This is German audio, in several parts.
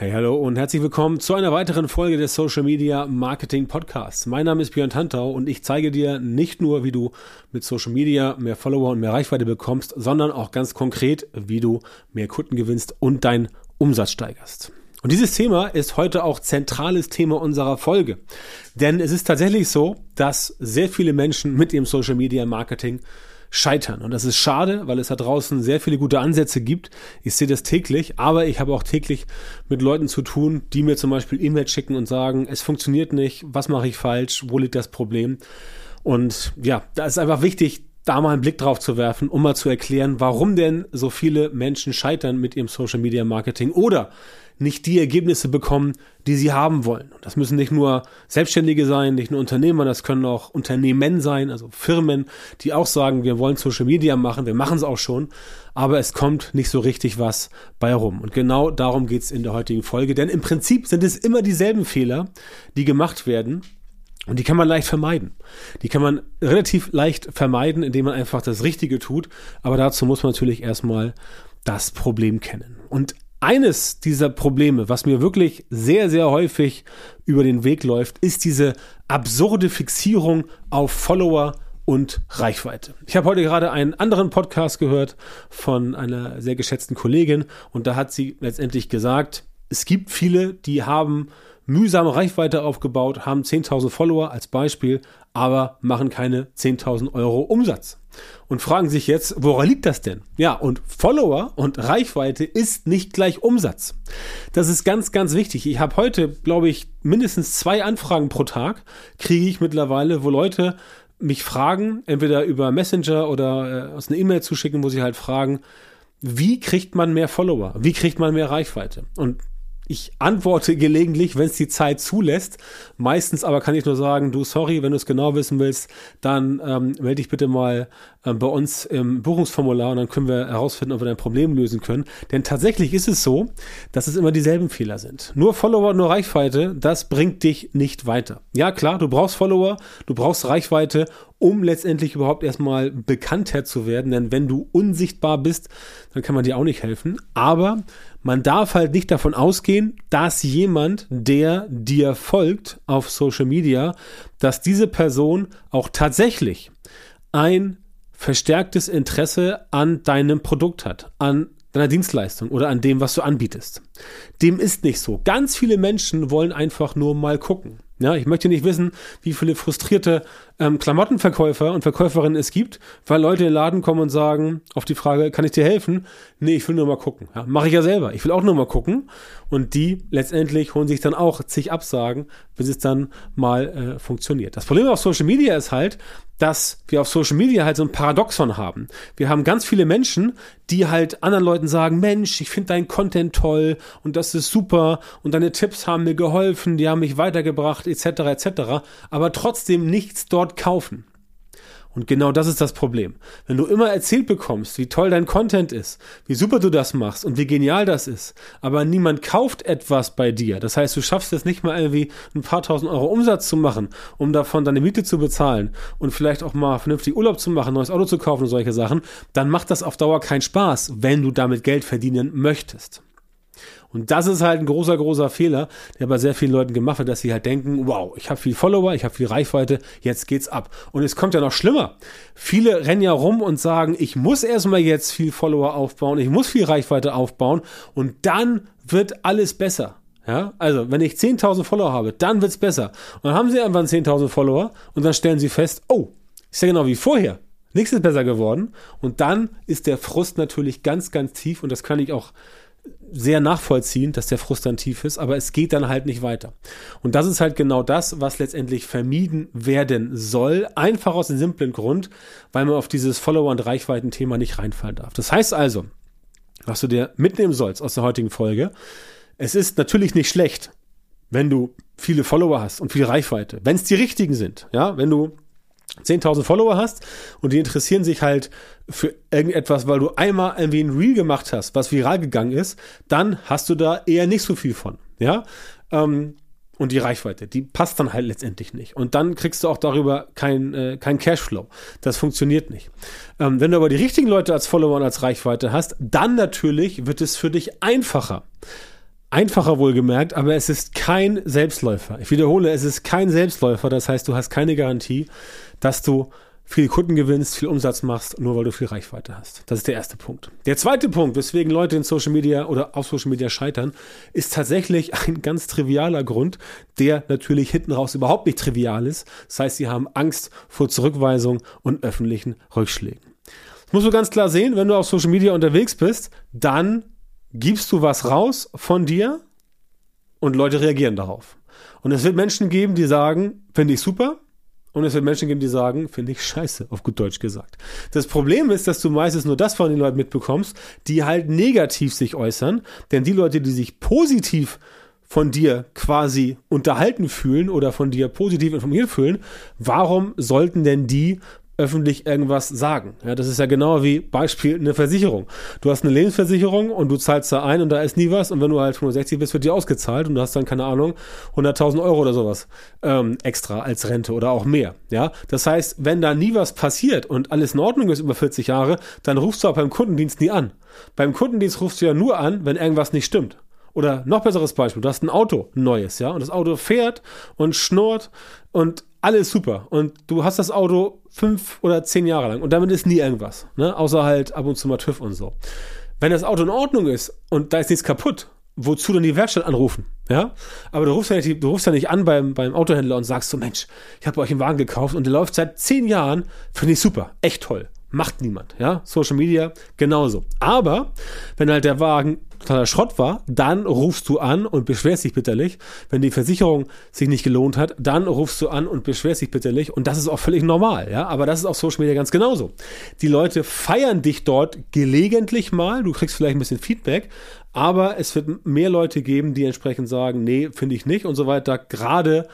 Hey, hallo und herzlich willkommen zu einer weiteren Folge des Social Media Marketing Podcasts. Mein Name ist Björn Tantau und ich zeige dir nicht nur, wie du mit Social Media mehr Follower und mehr Reichweite bekommst, sondern auch ganz konkret, wie du mehr Kunden gewinnst und deinen Umsatz steigerst. Und dieses Thema ist heute auch zentrales Thema unserer Folge. Denn es ist tatsächlich so, dass sehr viele Menschen mit dem Social Media Marketing scheitern. Und das ist schade, weil es da draußen sehr viele gute Ansätze gibt. Ich sehe das täglich, aber ich habe auch täglich mit Leuten zu tun, die mir zum Beispiel E-Mails schicken und sagen, es funktioniert nicht, was mache ich falsch, wo liegt das Problem? Und ja, da ist einfach wichtig, da mal einen Blick drauf zu werfen, um mal zu erklären, warum denn so viele Menschen scheitern mit ihrem Social Media Marketing oder nicht die Ergebnisse bekommen, die sie haben wollen. Und das müssen nicht nur Selbstständige sein, nicht nur Unternehmer, das können auch Unternehmen sein, also Firmen, die auch sagen, wir wollen Social Media machen, wir machen es auch schon, aber es kommt nicht so richtig was bei rum. Und genau darum geht's in der heutigen Folge, denn im Prinzip sind es immer dieselben Fehler, die gemacht werden, und die kann man leicht vermeiden. Die kann man relativ leicht vermeiden, indem man einfach das Richtige tut. Aber dazu muss man natürlich erstmal das Problem kennen. Und eines dieser Probleme, was mir wirklich sehr, sehr häufig über den Weg läuft, ist diese absurde Fixierung auf Follower und Reichweite. Ich habe heute gerade einen anderen Podcast gehört von einer sehr geschätzten Kollegin und da hat sie letztendlich gesagt, es gibt viele, die haben mühsame Reichweite aufgebaut, haben 10.000 Follower als Beispiel, aber machen keine 10.000 Euro Umsatz. Und fragen sich jetzt, woran liegt das denn? Ja, und Follower und Reichweite ist nicht gleich Umsatz. Das ist ganz, ganz wichtig. Ich habe heute, glaube ich, mindestens zwei Anfragen pro Tag, kriege ich mittlerweile, wo Leute mich fragen, entweder über Messenger oder äh, aus einer E-Mail zuschicken, wo sie halt fragen, wie kriegt man mehr Follower? Wie kriegt man mehr Reichweite? Und ich antworte gelegentlich, wenn es die Zeit zulässt. Meistens aber kann ich nur sagen, du, sorry, wenn du es genau wissen willst, dann ähm, melde dich bitte mal äh, bei uns im Buchungsformular und dann können wir herausfinden, ob wir dein Problem lösen können. Denn tatsächlich ist es so, dass es immer dieselben Fehler sind. Nur Follower, nur Reichweite, das bringt dich nicht weiter. Ja, klar, du brauchst Follower, du brauchst Reichweite, um letztendlich überhaupt erstmal bekannter zu werden. Denn wenn du unsichtbar bist, dann kann man dir auch nicht helfen. Aber man darf halt nicht davon ausgehen, dass jemand, der dir folgt auf Social Media, dass diese Person auch tatsächlich ein verstärktes Interesse an deinem Produkt hat, an deiner Dienstleistung oder an dem, was du anbietest. Dem ist nicht so. Ganz viele Menschen wollen einfach nur mal gucken. Ja, ich möchte nicht wissen, wie viele frustrierte ähm, Klamottenverkäufer und Verkäuferinnen es gibt, weil Leute in den Laden kommen und sagen, auf die Frage, kann ich dir helfen? Nee, ich will nur mal gucken. Ja, Mache ich ja selber. Ich will auch nur mal gucken. Und die letztendlich holen sich dann auch zig Absagen, bis es dann mal äh, funktioniert. Das Problem auf Social Media ist halt, dass wir auf Social Media halt so ein Paradoxon haben. Wir haben ganz viele Menschen, die halt anderen Leuten sagen, Mensch, ich finde deinen Content toll und das ist super und deine Tipps haben mir geholfen, die haben mich weitergebracht, etc., etc., aber trotzdem nichts dort kaufen. Und genau das ist das Problem. Wenn du immer erzählt bekommst, wie toll dein Content ist, wie super du das machst und wie genial das ist, aber niemand kauft etwas bei dir, das heißt, du schaffst es nicht mal irgendwie ein paar tausend Euro Umsatz zu machen, um davon deine Miete zu bezahlen und vielleicht auch mal vernünftig Urlaub zu machen, neues Auto zu kaufen und solche Sachen, dann macht das auf Dauer keinen Spaß, wenn du damit Geld verdienen möchtest. Und das ist halt ein großer, großer Fehler, der bei sehr vielen Leuten gemacht wird, dass sie halt denken, wow, ich habe viel Follower, ich habe viel Reichweite, jetzt geht's ab. Und es kommt ja noch schlimmer. Viele rennen ja rum und sagen, ich muss erstmal jetzt viel Follower aufbauen, ich muss viel Reichweite aufbauen und dann wird alles besser. Ja, also wenn ich 10.000 Follower habe, dann wird's besser. Und dann haben sie irgendwann 10.000 Follower und dann stellen sie fest, oh, ist ja genau wie vorher. Nichts ist besser geworden. Und dann ist der Frust natürlich ganz, ganz tief und das kann ich auch sehr nachvollziehen, dass der Frust dann tief ist, aber es geht dann halt nicht weiter. Und das ist halt genau das, was letztendlich vermieden werden soll, einfach aus dem simplen Grund, weil man auf dieses Follower- und Reichweiten-Thema nicht reinfallen darf. Das heißt also, was du dir mitnehmen sollst aus der heutigen Folge, es ist natürlich nicht schlecht, wenn du viele Follower hast und viel Reichweite, wenn es die richtigen sind, ja, wenn du 10.000 Follower hast und die interessieren sich halt für irgendetwas, weil du einmal irgendwie ein Reel gemacht hast, was viral gegangen ist, dann hast du da eher nicht so viel von, ja. Ähm, und die Reichweite, die passt dann halt letztendlich nicht. Und dann kriegst du auch darüber kein, äh, kein Cashflow. Das funktioniert nicht. Ähm, wenn du aber die richtigen Leute als Follower und als Reichweite hast, dann natürlich wird es für dich einfacher Einfacher wohlgemerkt, aber es ist kein Selbstläufer. Ich wiederhole, es ist kein Selbstläufer. Das heißt, du hast keine Garantie, dass du viel Kunden gewinnst, viel Umsatz machst, nur weil du viel Reichweite hast. Das ist der erste Punkt. Der zweite Punkt, weswegen Leute in Social Media oder auf Social Media scheitern, ist tatsächlich ein ganz trivialer Grund, der natürlich hinten raus überhaupt nicht trivial ist. Das heißt, sie haben Angst vor Zurückweisung und öffentlichen Rückschlägen. Das musst du ganz klar sehen, wenn du auf Social Media unterwegs bist, dann gibst du was raus von dir und Leute reagieren darauf. Und es wird Menschen geben, die sagen, finde ich super. Und es wird Menschen geben, die sagen, finde ich scheiße, auf gut Deutsch gesagt. Das Problem ist, dass du meistens nur das von den Leuten mitbekommst, die halt negativ sich äußern. Denn die Leute, die sich positiv von dir quasi unterhalten fühlen oder von dir positiv informiert fühlen, warum sollten denn die öffentlich irgendwas sagen. Ja, das ist ja genau wie Beispiel eine Versicherung. Du hast eine Lebensversicherung und du zahlst da ein und da ist nie was und wenn du halt 65 bist, wird dir ausgezahlt und du hast dann, keine Ahnung, 100.000 Euro oder sowas ähm, extra als Rente oder auch mehr. Ja, das heißt, wenn da nie was passiert und alles in Ordnung ist über 40 Jahre, dann rufst du auch beim Kundendienst nie an. Beim Kundendienst rufst du ja nur an, wenn irgendwas nicht stimmt. Oder noch besseres Beispiel, du hast ein Auto, ein neues, ja, und das Auto fährt und schnurrt und alles super. Und du hast das Auto fünf oder zehn Jahre lang und damit ist nie irgendwas, ne? Außer halt ab und zu mal TÜV und so. Wenn das Auto in Ordnung ist und da ist nichts kaputt, wozu dann die Werkstatt anrufen? Ja? Aber du rufst ja nicht, du rufst ja nicht an beim, beim Autohändler und sagst so, Mensch, ich habe euch einen Wagen gekauft und der läuft seit zehn Jahren, finde ich super, echt toll. Macht niemand, ja. Social Media genauso. Aber wenn halt der Wagen totaler Schrott war, dann rufst du an und beschwerst dich bitterlich. Wenn die Versicherung sich nicht gelohnt hat, dann rufst du an und beschwerst dich bitterlich. Und das ist auch völlig normal, ja. Aber das ist auf Social Media ganz genauso. Die Leute feiern dich dort gelegentlich mal. Du kriegst vielleicht ein bisschen Feedback. Aber es wird mehr Leute geben, die entsprechend sagen, nee, finde ich nicht und so weiter. Gerade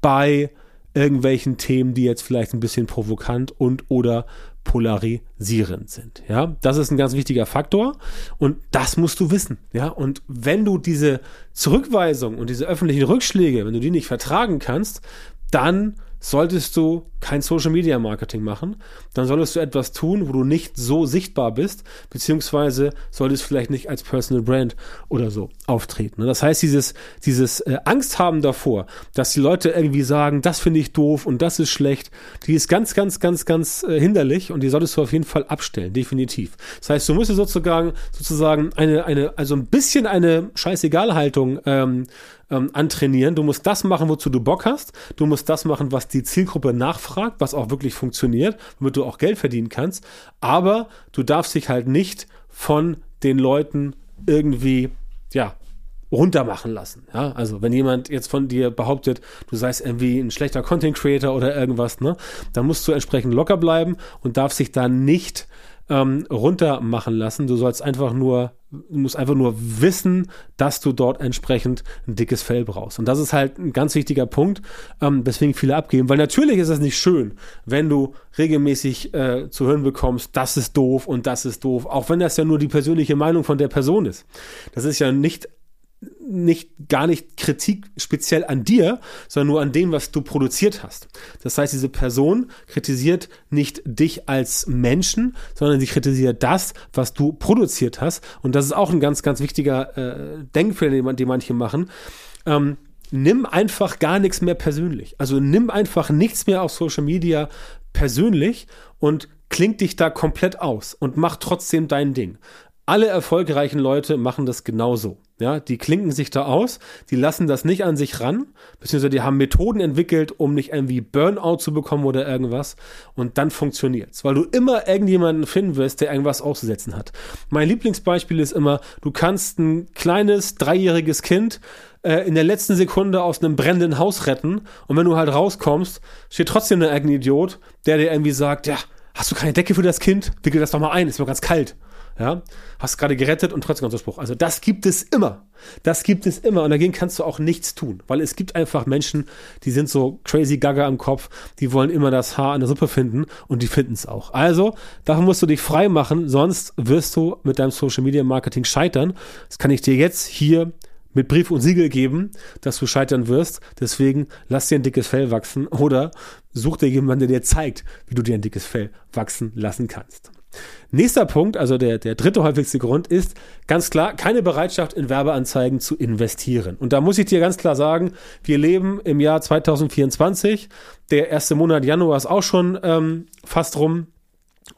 bei irgendwelchen Themen, die jetzt vielleicht ein bisschen provokant und oder polarisierend sind. Ja, das ist ein ganz wichtiger Faktor und das musst du wissen. Ja, und wenn du diese Zurückweisung und diese öffentlichen Rückschläge, wenn du die nicht vertragen kannst, dann solltest du kein Social Media Marketing machen, dann solltest du etwas tun, wo du nicht so sichtbar bist, beziehungsweise solltest vielleicht nicht als Personal Brand oder so auftreten. Das heißt, dieses, dieses äh, Angst haben davor, dass die Leute irgendwie sagen, das finde ich doof und das ist schlecht, die ist ganz, ganz, ganz, ganz äh, hinderlich und die solltest du auf jeden Fall abstellen, definitiv. Das heißt, du musst sozusagen, sozusagen eine, eine, also ein bisschen eine Scheißegal-Haltung ähm, ähm, antrainieren. Du musst das machen, wozu du Bock hast. Du musst das machen, was die Zielgruppe nachfragt, was auch wirklich funktioniert, womit du auch Geld verdienen kannst. Aber du darfst dich halt nicht von den Leuten irgendwie, ja, runtermachen lassen. Ja, also wenn jemand jetzt von dir behauptet, du seist irgendwie ein schlechter Content Creator oder irgendwas, ne, dann musst du entsprechend locker bleiben und darfst dich da nicht ähm, runter machen lassen. Du sollst einfach nur, du musst einfach nur wissen, dass du dort entsprechend ein dickes Fell brauchst. Und das ist halt ein ganz wichtiger Punkt, ähm, weswegen viele abgeben. Weil natürlich ist es nicht schön, wenn du regelmäßig äh, zu hören bekommst, das ist doof und das ist doof, auch wenn das ja nur die persönliche Meinung von der Person ist. Das ist ja nicht nicht gar nicht Kritik speziell an dir, sondern nur an dem, was du produziert hast. Das heißt, diese Person kritisiert nicht dich als Menschen, sondern sie kritisiert das, was du produziert hast. Und das ist auch ein ganz, ganz wichtiger äh, Denkfehler, den, den manche machen. Ähm, nimm einfach gar nichts mehr persönlich. Also nimm einfach nichts mehr auf Social Media persönlich und klingt dich da komplett aus und mach trotzdem dein Ding. Alle erfolgreichen Leute machen das genauso. Ja, die klinken sich da aus, die lassen das nicht an sich ran, beziehungsweise die haben Methoden entwickelt, um nicht irgendwie Burnout zu bekommen oder irgendwas. Und dann funktioniert's, weil du immer irgendjemanden finden wirst, der irgendwas auszusetzen hat. Mein Lieblingsbeispiel ist immer, du kannst ein kleines dreijähriges Kind äh, in der letzten Sekunde aus einem brennenden Haus retten und wenn du halt rauskommst, steht trotzdem ein Idiot, der dir irgendwie sagt, ja, hast du keine Decke für das Kind? Wickel das doch mal ein, ist mir ganz kalt. Ja, hast gerade gerettet und trotzdem kommt der Spruch. Also das gibt es immer. Das gibt es immer und dagegen kannst du auch nichts tun, weil es gibt einfach Menschen, die sind so crazy gaga im Kopf, die wollen immer das Haar an der Suppe finden und die finden es auch. Also, davon musst du dich frei machen, sonst wirst du mit deinem Social Media Marketing scheitern. Das kann ich dir jetzt hier mit Brief und Siegel geben, dass du scheitern wirst. Deswegen lass dir ein dickes Fell wachsen oder such dir jemanden, der dir zeigt, wie du dir ein dickes Fell wachsen lassen kannst. Nächster Punkt, also der, der dritte häufigste Grund ist ganz klar keine Bereitschaft in Werbeanzeigen zu investieren. Und da muss ich dir ganz klar sagen, wir leben im Jahr 2024. Der erste Monat Januar ist auch schon ähm, fast rum.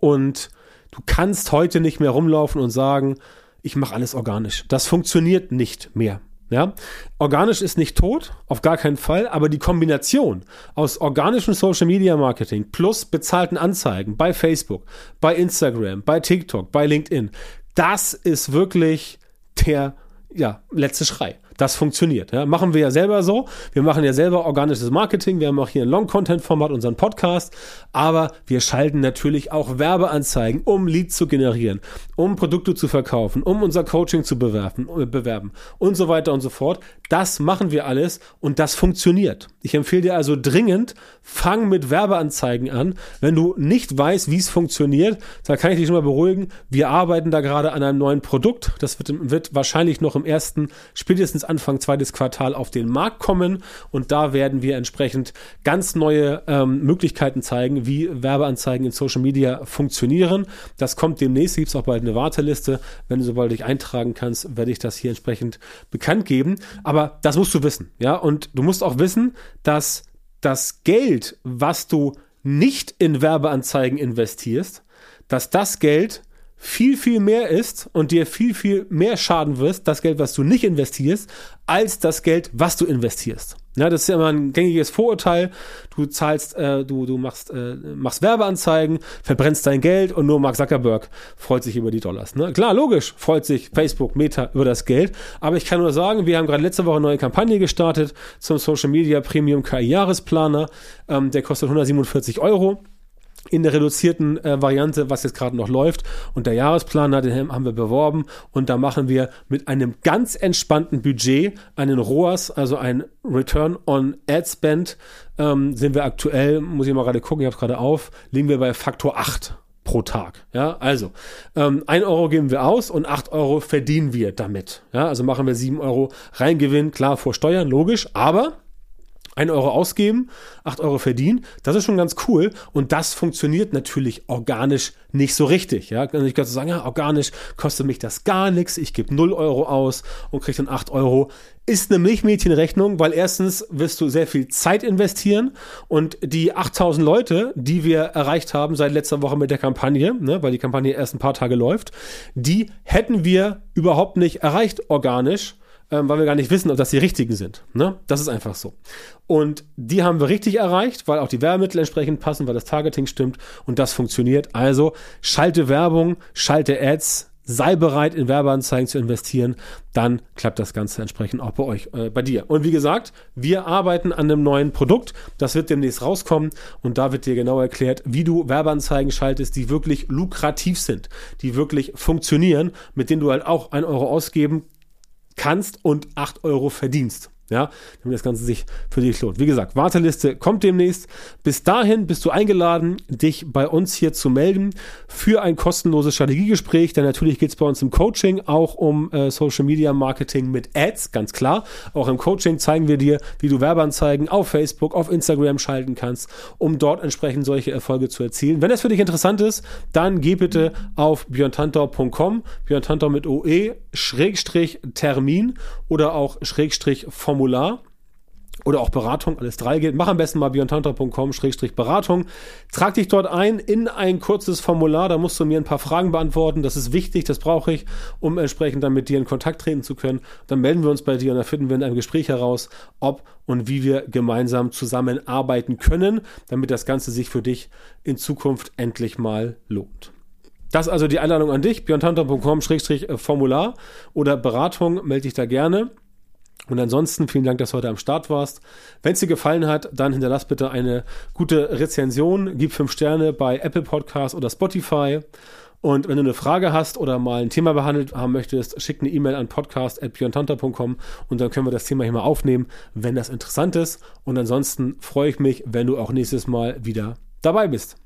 Und du kannst heute nicht mehr rumlaufen und sagen, ich mache alles organisch. Das funktioniert nicht mehr. Ja, organisch ist nicht tot, auf gar keinen Fall, aber die Kombination aus organischem Social Media Marketing plus bezahlten Anzeigen bei Facebook, bei Instagram, bei TikTok, bei LinkedIn, das ist wirklich der ja, letzte Schrei. Das funktioniert. Ja. Machen wir ja selber so. Wir machen ja selber organisches Marketing. Wir haben auch hier ein Long-Content-Format, unseren Podcast. Aber wir schalten natürlich auch Werbeanzeigen, um Leads zu generieren, um Produkte zu verkaufen, um unser Coaching zu bewerben, äh, bewerben und so weiter und so fort. Das machen wir alles und das funktioniert. Ich empfehle dir also dringend, fang mit Werbeanzeigen an. Wenn du nicht weißt, wie es funktioniert, da kann ich dich schon mal beruhigen. Wir arbeiten da gerade an einem neuen Produkt. Das wird, wird wahrscheinlich noch im ersten, spätestens Anfang zweites Quartal auf den Markt kommen und da werden wir entsprechend ganz neue ähm, Möglichkeiten zeigen, wie Werbeanzeigen in Social Media funktionieren. Das kommt demnächst, gibt es auch bald eine Warteliste. Wenn du sobald dich eintragen kannst, werde ich das hier entsprechend bekannt geben. Aber das musst du wissen, ja, und du musst auch wissen, dass das Geld, was du nicht in Werbeanzeigen investierst, dass das Geld viel, viel mehr ist und dir viel, viel mehr schaden wirst, das Geld, was du nicht investierst, als das Geld, was du investierst. Ja, das ist ja immer ein gängiges Vorurteil. Du zahlst, äh, du, du machst, äh, machst Werbeanzeigen, verbrennst dein Geld und nur Mark Zuckerberg freut sich über die Dollars. Ne? Klar, logisch, freut sich Facebook, Meta über das Geld. Aber ich kann nur sagen, wir haben gerade letzte Woche eine neue Kampagne gestartet zum Social Media Premium KI Jahresplaner. Ähm, der kostet 147 Euro in der reduzierten äh, Variante, was jetzt gerade noch läuft. Und der Jahresplaner, den haben wir beworben. Und da machen wir mit einem ganz entspannten Budget einen ROAS, also ein Return on Ad Spend, ähm, sind wir aktuell, muss ich mal gerade gucken, ich habe es gerade auf, liegen wir bei Faktor 8 pro Tag. Ja, also ähm, 1 Euro geben wir aus und 8 Euro verdienen wir damit. Ja, also machen wir 7 Euro Reingewinn, klar vor Steuern, logisch, aber 1 Euro ausgeben, 8 Euro verdienen. Das ist schon ganz cool. Und das funktioniert natürlich organisch nicht so richtig. Ja, also ich kann so sagen, ja, organisch kostet mich das gar nichts. Ich gebe 0 Euro aus und kriege dann 8 Euro. Ist eine Milchmädchenrechnung, weil erstens wirst du sehr viel Zeit investieren und die 8000 Leute, die wir erreicht haben seit letzter Woche mit der Kampagne, ne, weil die Kampagne erst ein paar Tage läuft, die hätten wir überhaupt nicht erreicht organisch ähm, weil wir gar nicht wissen, ob das die richtigen sind. Ne? Das ist einfach so. Und die haben wir richtig erreicht, weil auch die Werbemittel entsprechend passen, weil das Targeting stimmt und das funktioniert. Also schalte Werbung, schalte Ads, sei bereit, in Werbeanzeigen zu investieren, dann klappt das Ganze entsprechend auch bei euch, äh, bei dir. Und wie gesagt, wir arbeiten an einem neuen Produkt. Das wird demnächst rauskommen und da wird dir genau erklärt, wie du Werbeanzeigen schaltest, die wirklich lukrativ sind, die wirklich funktionieren, mit denen du halt auch ein Euro ausgeben kannst und 8 Euro verdienst. Ja, damit das Ganze sich für dich lohnt. Wie gesagt, Warteliste kommt demnächst. Bis dahin bist du eingeladen, dich bei uns hier zu melden für ein kostenloses Strategiegespräch. Denn natürlich geht es bei uns im Coaching auch um äh, Social Media Marketing mit Ads, ganz klar. Auch im Coaching zeigen wir dir, wie du Werbeanzeigen auf Facebook, auf Instagram schalten kannst, um dort entsprechend solche Erfolge zu erzielen. Wenn das für dich interessant ist, dann geh bitte auf björntantau.com, björntantau mit OE, Schrägstrich Termin oder auch Schrägstrich Formular oder auch Beratung, alles drei geht. Mach am besten mal björntantra.com-beratung. Trag dich dort ein in ein kurzes Formular, da musst du mir ein paar Fragen beantworten. Das ist wichtig, das brauche ich, um entsprechend dann mit dir in Kontakt treten zu können. Dann melden wir uns bei dir und dann finden wir in einem Gespräch heraus, ob und wie wir gemeinsam zusammenarbeiten können, damit das Ganze sich für dich in Zukunft endlich mal lohnt. Das ist also die Einladung an dich, björntantra.com-formular oder Beratung, melde dich da gerne. Und ansonsten vielen Dank, dass du heute am Start warst. Wenn es dir gefallen hat, dann hinterlass bitte eine gute Rezension, gib fünf Sterne bei Apple Podcasts oder Spotify. Und wenn du eine Frage hast oder mal ein Thema behandelt haben möchtest, schick eine E-Mail an podcast.björntanta.com und dann können wir das Thema hier mal aufnehmen, wenn das interessant ist. Und ansonsten freue ich mich, wenn du auch nächstes Mal wieder dabei bist.